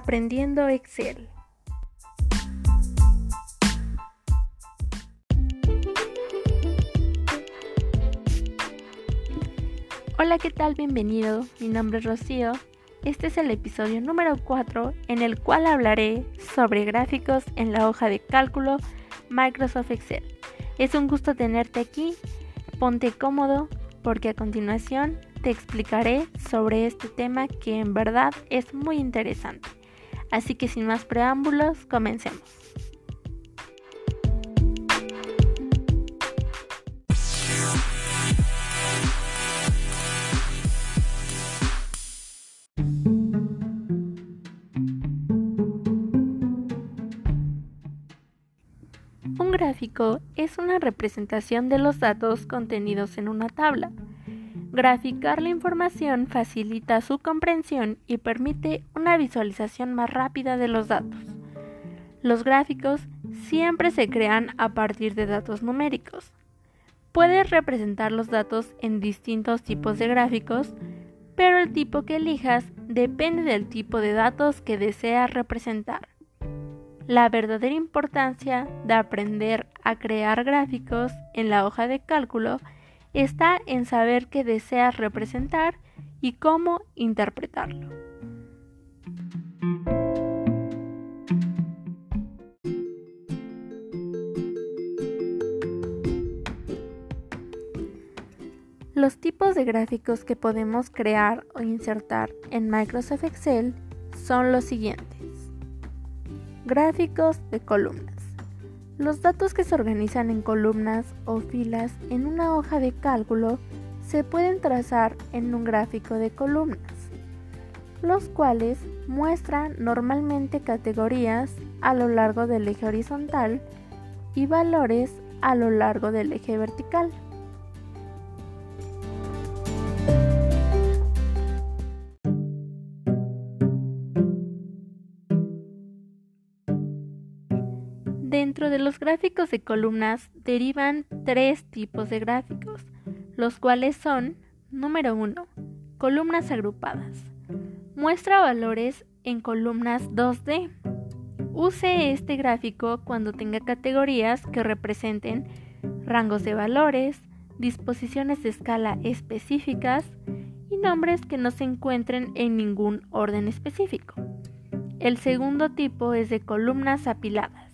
Aprendiendo Excel. Hola, ¿qué tal? Bienvenido. Mi nombre es Rocío. Este es el episodio número 4 en el cual hablaré sobre gráficos en la hoja de cálculo Microsoft Excel. Es un gusto tenerte aquí. Ponte cómodo porque a continuación te explicaré sobre este tema que en verdad es muy interesante. Así que sin más preámbulos, comencemos. Un gráfico es una representación de los datos contenidos en una tabla. Graficar la información facilita su comprensión y permite una visualización más rápida de los datos. Los gráficos siempre se crean a partir de datos numéricos. Puedes representar los datos en distintos tipos de gráficos, pero el tipo que elijas depende del tipo de datos que deseas representar. La verdadera importancia de aprender a crear gráficos en la hoja de cálculo está en saber qué deseas representar y cómo interpretarlo. Los tipos de gráficos que podemos crear o insertar en Microsoft Excel son los siguientes. Gráficos de columnas. Los datos que se organizan en columnas o filas en una hoja de cálculo se pueden trazar en un gráfico de columnas, los cuales muestran normalmente categorías a lo largo del eje horizontal y valores a lo largo del eje vertical. De los gráficos de columnas derivan tres tipos de gráficos, los cuales son, número 1, columnas agrupadas. Muestra valores en columnas 2D. Use este gráfico cuando tenga categorías que representen rangos de valores, disposiciones de escala específicas y nombres que no se encuentren en ningún orden específico. El segundo tipo es de columnas apiladas.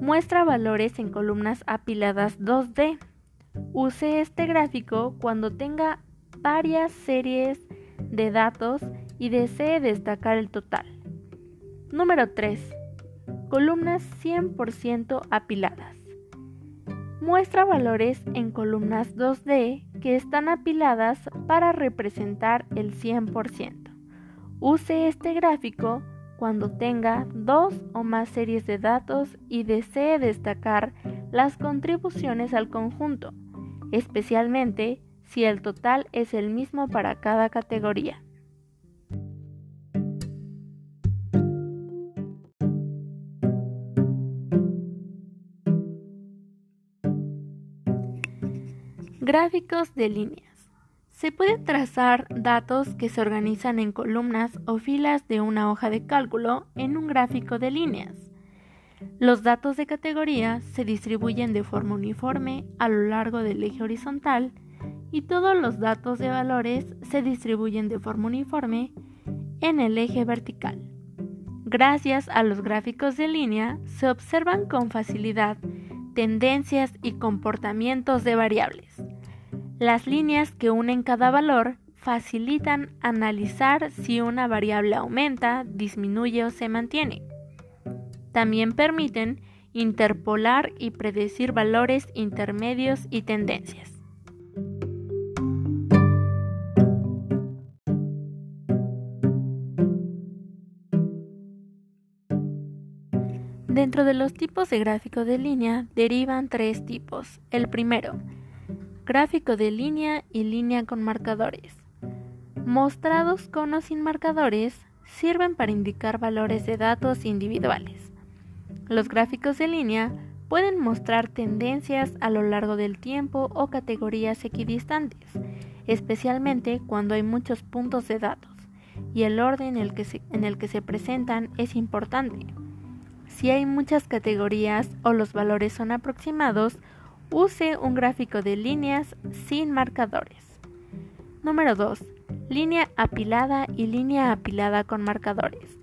Muestra valores en columnas apiladas 2D. Use este gráfico cuando tenga varias series de datos y desee destacar el total. Número 3. Columnas 100% apiladas. Muestra valores en columnas 2D que están apiladas para representar el 100%. Use este gráfico cuando tenga dos o más series de datos y desee destacar las contribuciones al conjunto, especialmente si el total es el mismo para cada categoría. Gráficos de línea. Se puede trazar datos que se organizan en columnas o filas de una hoja de cálculo en un gráfico de líneas. Los datos de categoría se distribuyen de forma uniforme a lo largo del eje horizontal y todos los datos de valores se distribuyen de forma uniforme en el eje vertical. Gracias a los gráficos de línea se observan con facilidad tendencias y comportamientos de variables. Las líneas que unen cada valor facilitan analizar si una variable aumenta, disminuye o se mantiene. También permiten interpolar y predecir valores intermedios y tendencias. Dentro de los tipos de gráfico de línea derivan tres tipos. El primero, gráfico de línea y línea con marcadores. Mostrados con o sin marcadores sirven para indicar valores de datos individuales. Los gráficos de línea pueden mostrar tendencias a lo largo del tiempo o categorías equidistantes, especialmente cuando hay muchos puntos de datos. y el orden en el que se, en el que se presentan es importante. Si hay muchas categorías o los valores son aproximados, use un gráfico de líneas sin marcadores. Número 2. Línea apilada y línea apilada con marcadores.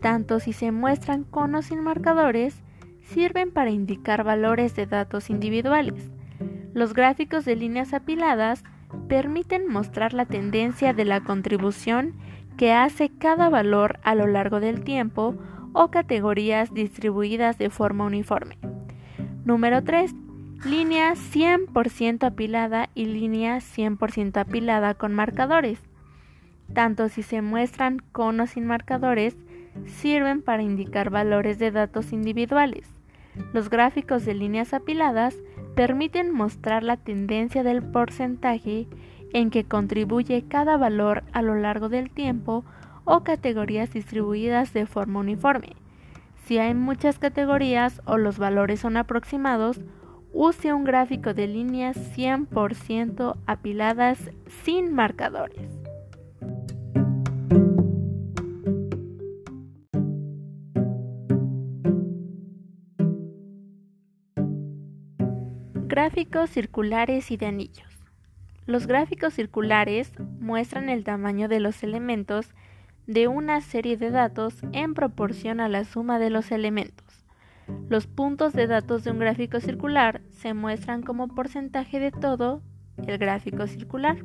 Tanto si se muestran con o sin marcadores, sirven para indicar valores de datos individuales. Los gráficos de líneas apiladas permiten mostrar la tendencia de la contribución que hace cada valor a lo largo del tiempo o categorías distribuidas de forma uniforme. Número 3. Línea 100% apilada y línea 100% apilada con marcadores. Tanto si se muestran con o sin marcadores, sirven para indicar valores de datos individuales. Los gráficos de líneas apiladas permiten mostrar la tendencia del porcentaje en que contribuye cada valor a lo largo del tiempo o categorías distribuidas de forma uniforme. Si hay muchas categorías o los valores son aproximados, use un gráfico de líneas 100% apiladas sin marcadores. Gráficos circulares y de anillos. Los gráficos circulares muestran el tamaño de los elementos de una serie de datos en proporción a la suma de los elementos. Los puntos de datos de un gráfico circular se muestran como porcentaje de todo el gráfico circular.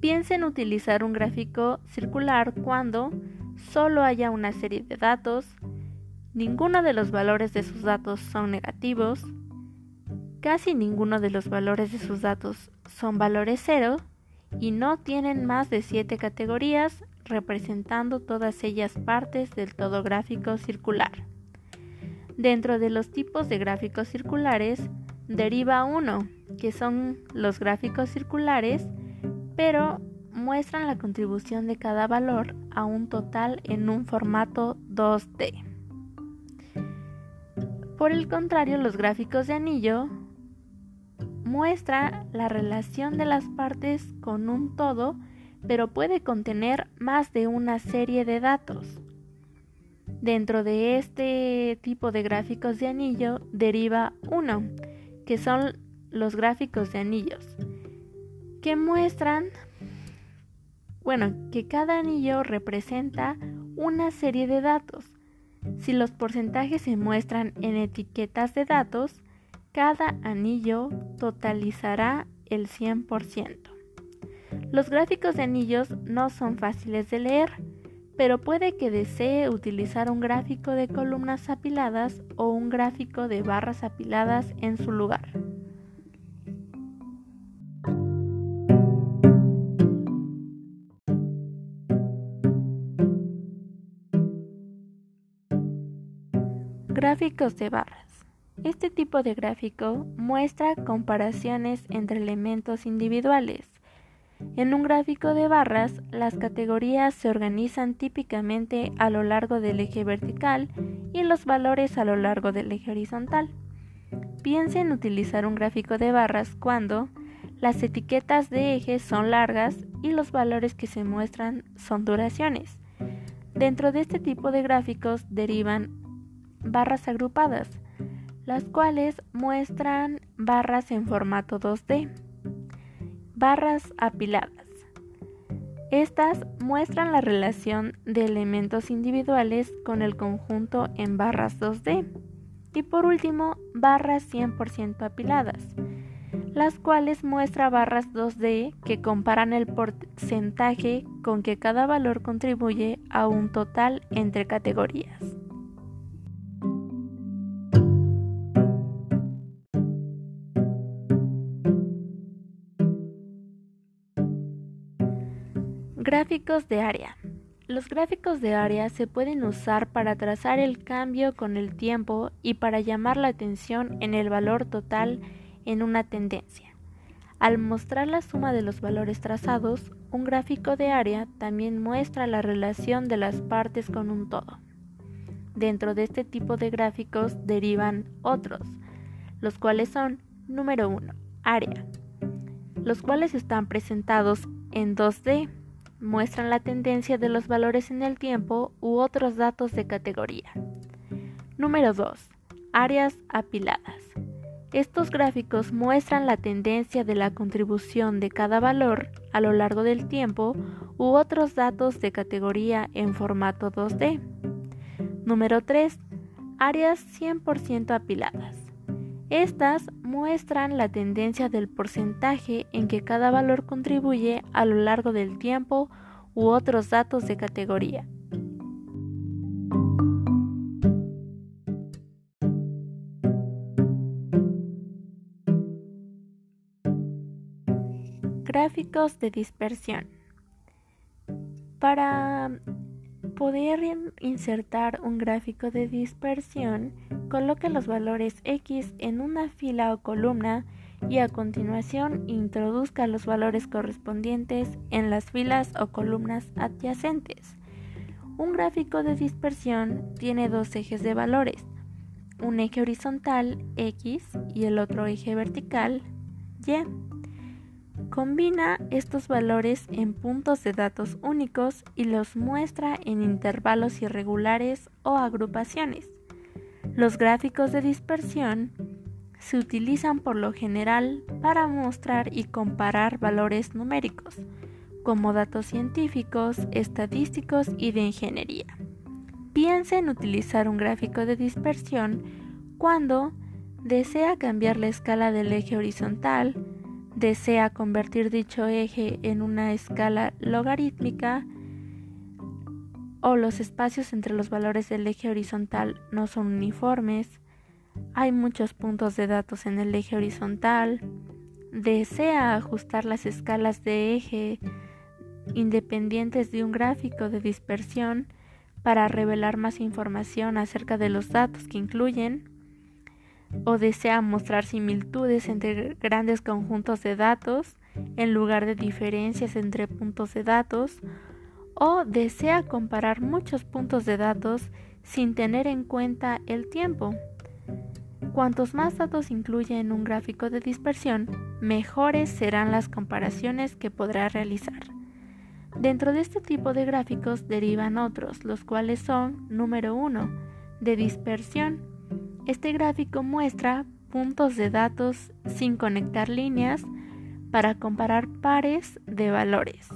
Piensa en utilizar un gráfico circular cuando solo haya una serie de datos, ninguno de los valores de sus datos son negativos, Casi ninguno de los valores de sus datos son valores cero y no tienen más de 7 categorías representando todas ellas partes del todo gráfico circular. Dentro de los tipos de gráficos circulares deriva uno, que son los gráficos circulares, pero muestran la contribución de cada valor a un total en un formato 2D. Por el contrario, los gráficos de anillo muestra la relación de las partes con un todo, pero puede contener más de una serie de datos. Dentro de este tipo de gráficos de anillo deriva uno, que son los gráficos de anillos, que muestran, bueno, que cada anillo representa una serie de datos. Si los porcentajes se muestran en etiquetas de datos, cada anillo totalizará el 100%. Los gráficos de anillos no son fáciles de leer, pero puede que desee utilizar un gráfico de columnas apiladas o un gráfico de barras apiladas en su lugar. Gráficos de barras. Este tipo de gráfico muestra comparaciones entre elementos individuales. En un gráfico de barras, las categorías se organizan típicamente a lo largo del eje vertical y los valores a lo largo del eje horizontal. Piense en utilizar un gráfico de barras cuando las etiquetas de eje son largas y los valores que se muestran son duraciones. Dentro de este tipo de gráficos derivan barras agrupadas, las cuales muestran barras en formato 2D. Barras apiladas. Estas muestran la relación de elementos individuales con el conjunto en barras 2D. Y por último, barras 100% apiladas, las cuales muestra barras 2D que comparan el porcentaje con que cada valor contribuye a un total entre categorías. Gráficos de área. Los gráficos de área se pueden usar para trazar el cambio con el tiempo y para llamar la atención en el valor total en una tendencia. Al mostrar la suma de los valores trazados, un gráfico de área también muestra la relación de las partes con un todo. Dentro de este tipo de gráficos derivan otros, los cuales son, número 1, área, los cuales están presentados en 2D muestran la tendencia de los valores en el tiempo u otros datos de categoría. Número 2. Áreas apiladas. Estos gráficos muestran la tendencia de la contribución de cada valor a lo largo del tiempo u otros datos de categoría en formato 2D. Número 3. Áreas 100% apiladas. Estas muestran la tendencia del porcentaje en que cada valor contribuye a lo largo del tiempo u otros datos de categoría. Gráficos de dispersión. Para poder insertar un gráfico de dispersión, coloque los valores X en una fila o columna y a continuación introduzca los valores correspondientes en las filas o columnas adyacentes. Un gráfico de dispersión tiene dos ejes de valores, un eje horizontal X y el otro eje vertical Y. Combina estos valores en puntos de datos únicos y los muestra en intervalos irregulares o agrupaciones. Los gráficos de dispersión se utilizan por lo general para mostrar y comparar valores numéricos, como datos científicos, estadísticos y de ingeniería. Piensa en utilizar un gráfico de dispersión cuando desea cambiar la escala del eje horizontal, desea convertir dicho eje en una escala logarítmica o los espacios entre los valores del eje horizontal no son uniformes, hay muchos puntos de datos en el eje horizontal, desea ajustar las escalas de eje independientes de un gráfico de dispersión para revelar más información acerca de los datos que incluyen, o desea mostrar similitudes entre grandes conjuntos de datos en lugar de diferencias entre puntos de datos, o desea comparar muchos puntos de datos sin tener en cuenta el tiempo. Cuantos más datos incluye en un gráfico de dispersión, mejores serán las comparaciones que podrá realizar. Dentro de este tipo de gráficos derivan otros, los cuales son, número 1, de dispersión, este gráfico muestra puntos de datos sin conectar líneas para comparar pares de valores.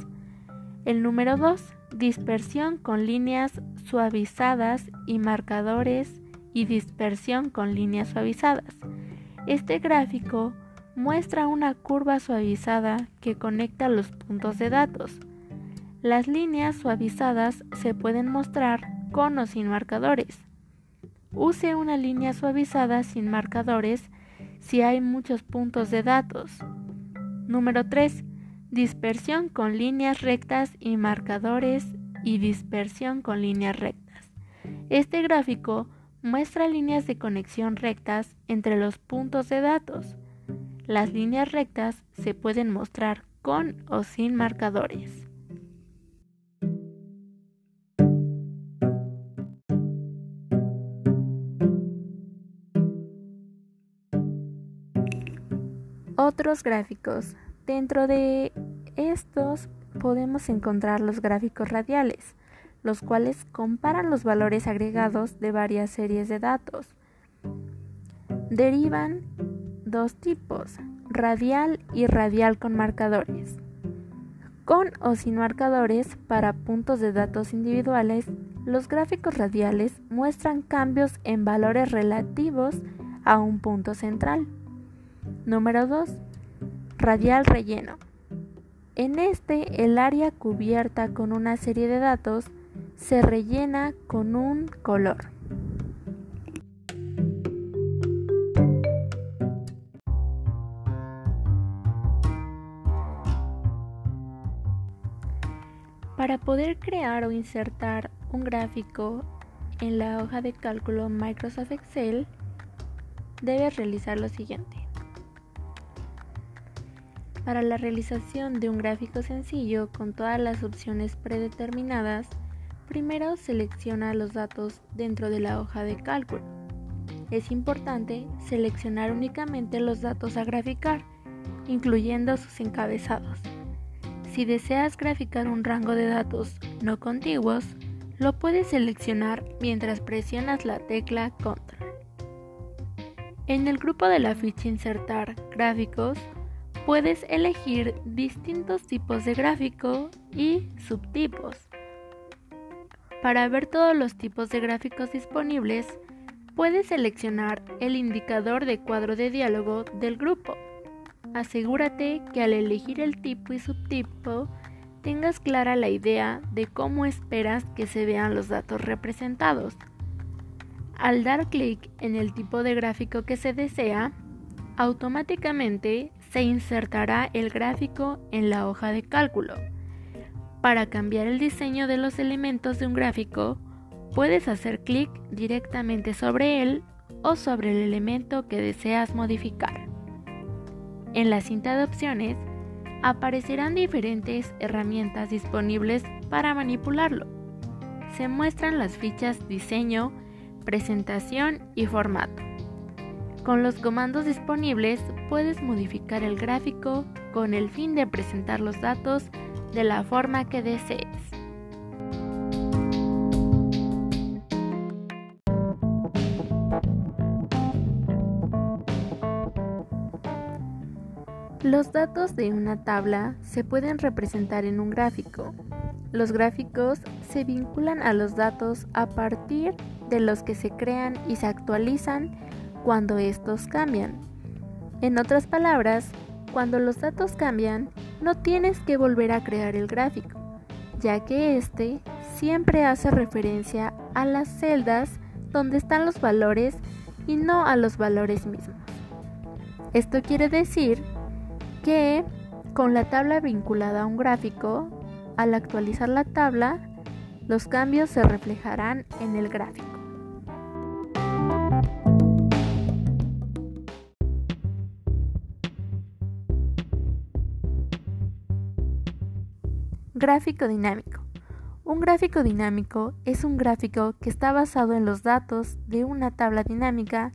El número 2, dispersión con líneas suavizadas y marcadores y dispersión con líneas suavizadas. Este gráfico muestra una curva suavizada que conecta los puntos de datos. Las líneas suavizadas se pueden mostrar con o sin marcadores. Use una línea suavizada sin marcadores si hay muchos puntos de datos. Número 3. Dispersión con líneas rectas y marcadores y dispersión con líneas rectas. Este gráfico muestra líneas de conexión rectas entre los puntos de datos. Las líneas rectas se pueden mostrar con o sin marcadores. Otros gráficos. Dentro de estos podemos encontrar los gráficos radiales, los cuales comparan los valores agregados de varias series de datos. Derivan dos tipos, radial y radial con marcadores. Con o sin marcadores para puntos de datos individuales, los gráficos radiales muestran cambios en valores relativos a un punto central. Número 2. Radial relleno. En este, el área cubierta con una serie de datos se rellena con un color. Para poder crear o insertar un gráfico en la hoja de cálculo Microsoft Excel, debes realizar lo siguiente. Para la realización de un gráfico sencillo con todas las opciones predeterminadas, primero selecciona los datos dentro de la hoja de cálculo. Es importante seleccionar únicamente los datos a graficar, incluyendo sus encabezados. si deseas graficar un rango de datos no contiguos, lo puedes seleccionar mientras presionas la tecla Control. En el grupo de la ficha Insertar gráficos, puedes elegir distintos tipos de gráfico y subtipos. Para ver todos los tipos de gráficos disponibles, puedes seleccionar el indicador de cuadro de diálogo del grupo. Asegúrate que al elegir el tipo y subtipo tengas clara la idea de cómo esperas que se vean los datos representados. Al dar clic en el tipo de gráfico que se desea, automáticamente se insertará el gráfico en la hoja de cálculo. Para cambiar el diseño de los elementos de un gráfico, puedes hacer clic directamente sobre él o sobre el elemento que deseas modificar. En la cinta de opciones aparecerán diferentes herramientas disponibles para manipularlo. Se muestran las fichas diseño, presentación y formato. Con los comandos disponibles puedes modificar el gráfico con el fin de presentar los datos de la forma que desees. Los datos de una tabla se pueden representar en un gráfico. Los gráficos se vinculan a los datos a partir de los que se crean y se actualizan cuando estos cambian. En otras palabras, cuando los datos cambian, no tienes que volver a crear el gráfico, ya que este siempre hace referencia a las celdas donde están los valores y no a los valores mismos. Esto quiere decir que con la tabla vinculada a un gráfico, al actualizar la tabla, los cambios se reflejarán en el gráfico. Gráfico dinámico. Un gráfico dinámico es un gráfico que está basado en los datos de una tabla dinámica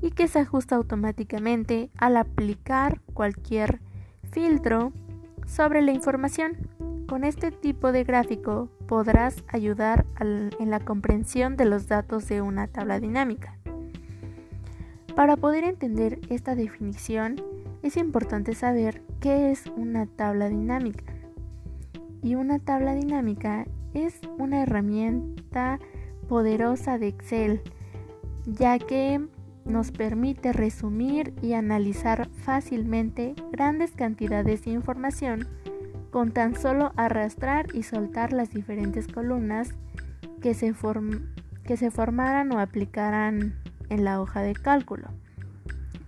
y que se ajusta automáticamente al aplicar cualquier filtro sobre la información. Con este tipo de gráfico podrás ayudar en la comprensión de los datos de una tabla dinámica. Para poder entender esta definición es importante saber qué es una tabla dinámica y una tabla dinámica es una herramienta poderosa de Excel, ya que nos permite resumir y analizar fácilmente grandes cantidades de información con tan solo arrastrar y soltar las diferentes columnas que se, formaran o aplicaran en la hoja de cálculo.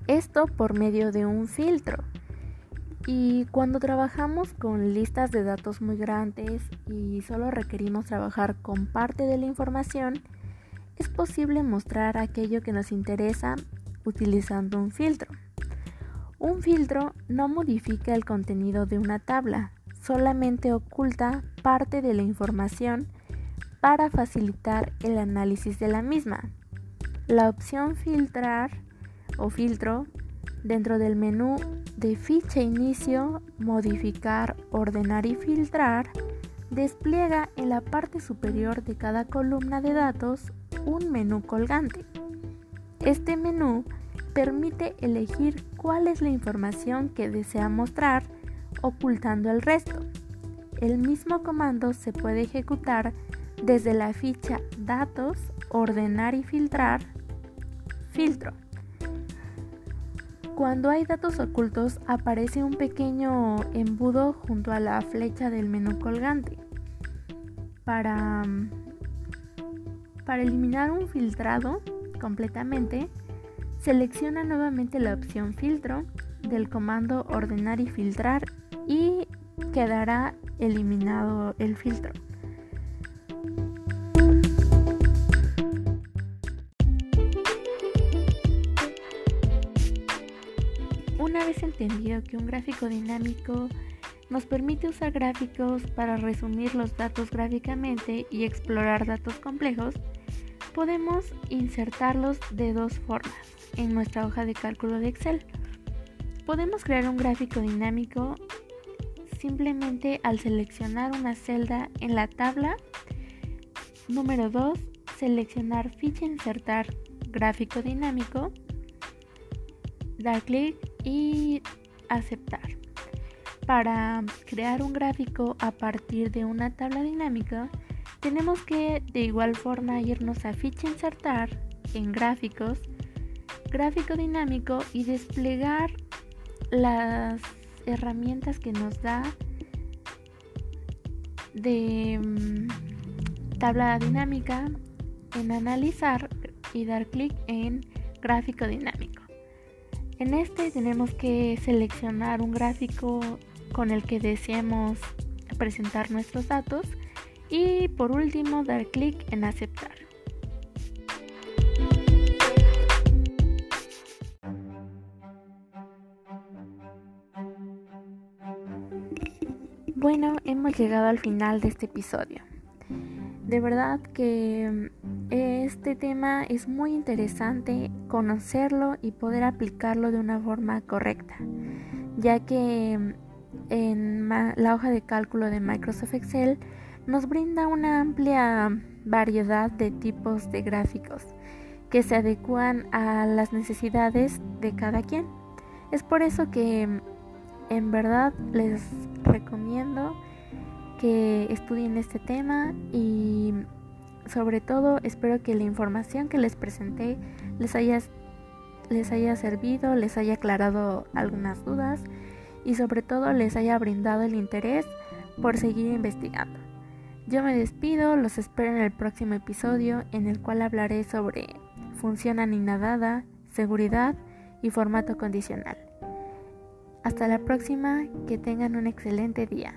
Esto por medio de un filtro. Y cuando trabajamos con listas de datos muy grandes y solo requerimos trabajar con parte de la información, es posible mostrar aquello que nos interesa utilizando un filtro. Un filtro no modifica el contenido de una tabla, solamente oculta parte de la información para facilitar el análisis de la misma. La opción filtrar o filtro dentro del menú de ficha inicio, modificar, ordenar y filtrar, despliega en la parte superior de cada columna de datos un menú colgante. Este menú permite elegir cuál es la información que desea mostrar ocultando el resto. El mismo comando se puede ejecutar desde la ficha Datos, Ordenar y Filtrar, Filtro. Cuando hay datos ocultos aparece un pequeño embudo junto a la flecha del menú colgante. Para, para eliminar un filtrado completamente, selecciona nuevamente la opción filtro del comando ordenar y filtrar y quedará eliminado el filtro. Entendido que un gráfico dinámico nos permite usar gráficos para resumir los datos gráficamente y explorar datos complejos, podemos insertarlos de dos formas en nuestra hoja de cálculo de Excel. Podemos crear un gráfico dinámico simplemente al seleccionar una celda en la tabla. Número 2. Seleccionar ficha insertar gráfico dinámico. Dar clic y aceptar. Para crear un gráfico a partir de una tabla dinámica, tenemos que de igual forma irnos a ficha insertar en gráficos, gráfico dinámico y desplegar las herramientas que nos da de mm, tabla dinámica en analizar y dar clic en gráfico dinámico. En este tenemos que seleccionar un gráfico con el que deseemos presentar nuestros datos y por último dar clic en aceptar. Bueno, hemos llegado al final de este episodio. De verdad que este tema es muy interesante conocerlo y poder aplicarlo de una forma correcta, ya que en la hoja de cálculo de Microsoft Excel nos brinda una amplia variedad de tipos de gráficos que se adecuan a las necesidades de cada quien. Es por eso que en verdad les recomiendo que estudien este tema y sobre todo espero que la información que les presenté les haya, les haya servido, les haya aclarado algunas dudas y sobre todo les haya brindado el interés por seguir investigando. Yo me despido, los espero en el próximo episodio en el cual hablaré sobre función anidada, seguridad y formato condicional. Hasta la próxima, que tengan un excelente día.